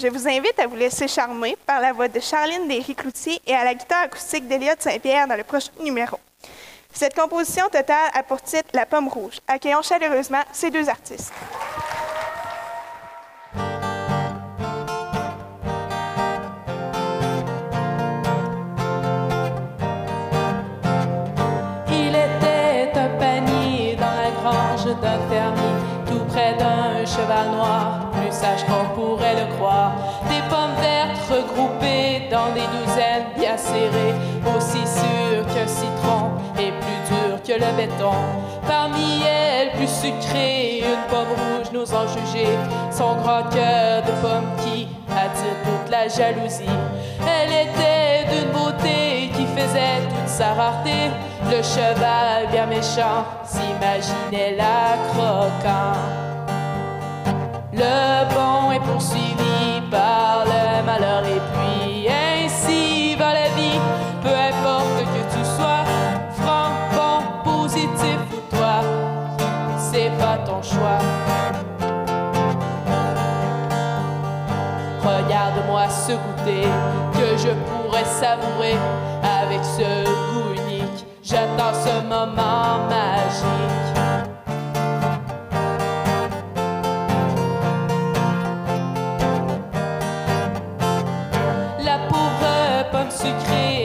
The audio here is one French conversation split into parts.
Je vous invite à vous laisser charmer par la voix de Charline Derry-Cloutier et à la guitare acoustique d'Eliott Saint-Pierre dans le prochain numéro. Cette composition totale a pour titre La pomme rouge. Accueillons chaleureusement ces deux artistes. Il était un panier dans la grange d'un fermier, tout près d'un cheval noir, plus sage dans des douzaines bien serrées, aussi sûres qu'un citron et plus dures que le béton. Parmi elles, plus sucrées, une pomme rouge nous en juger, son grand cœur de pomme qui attire toute la jalousie. Elle était d'une beauté qui faisait toute sa rareté. Le cheval bien méchant s'imaginait la croquant. Le bon est poursuivi c'est pas ton choix. Regarde-moi ce goûter que je pourrais savourer avec ce goût unique. J'attends ce moment magique. La pauvre pomme sucrée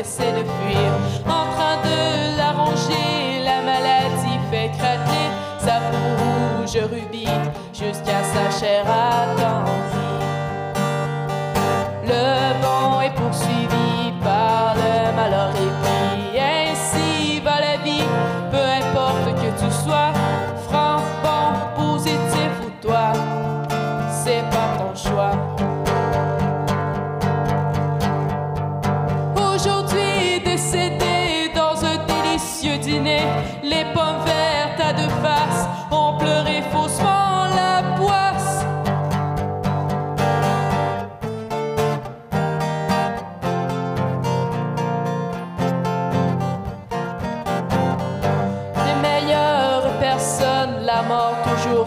essaie de fuir. En train de la ronger, la maladie fait craquer sa peau rouge rubis jusqu'à sa chair attendrie. Le bon est poursuivi par le malheur et puis ainsi va la vie, peu importe que tu sois franc, bon, positif ou toi, c'est pas ton choix. Aujourd'hui délicieux dîner, les pommes vertes à deux faces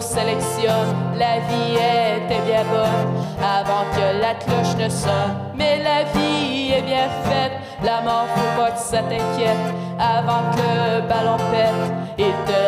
sélectionne. La vie était bien bonne avant que la cloche ne sonne. Mais la vie est bien faite, la mort faut pas que ça t'inquiète. Avant que le ballon pète, il te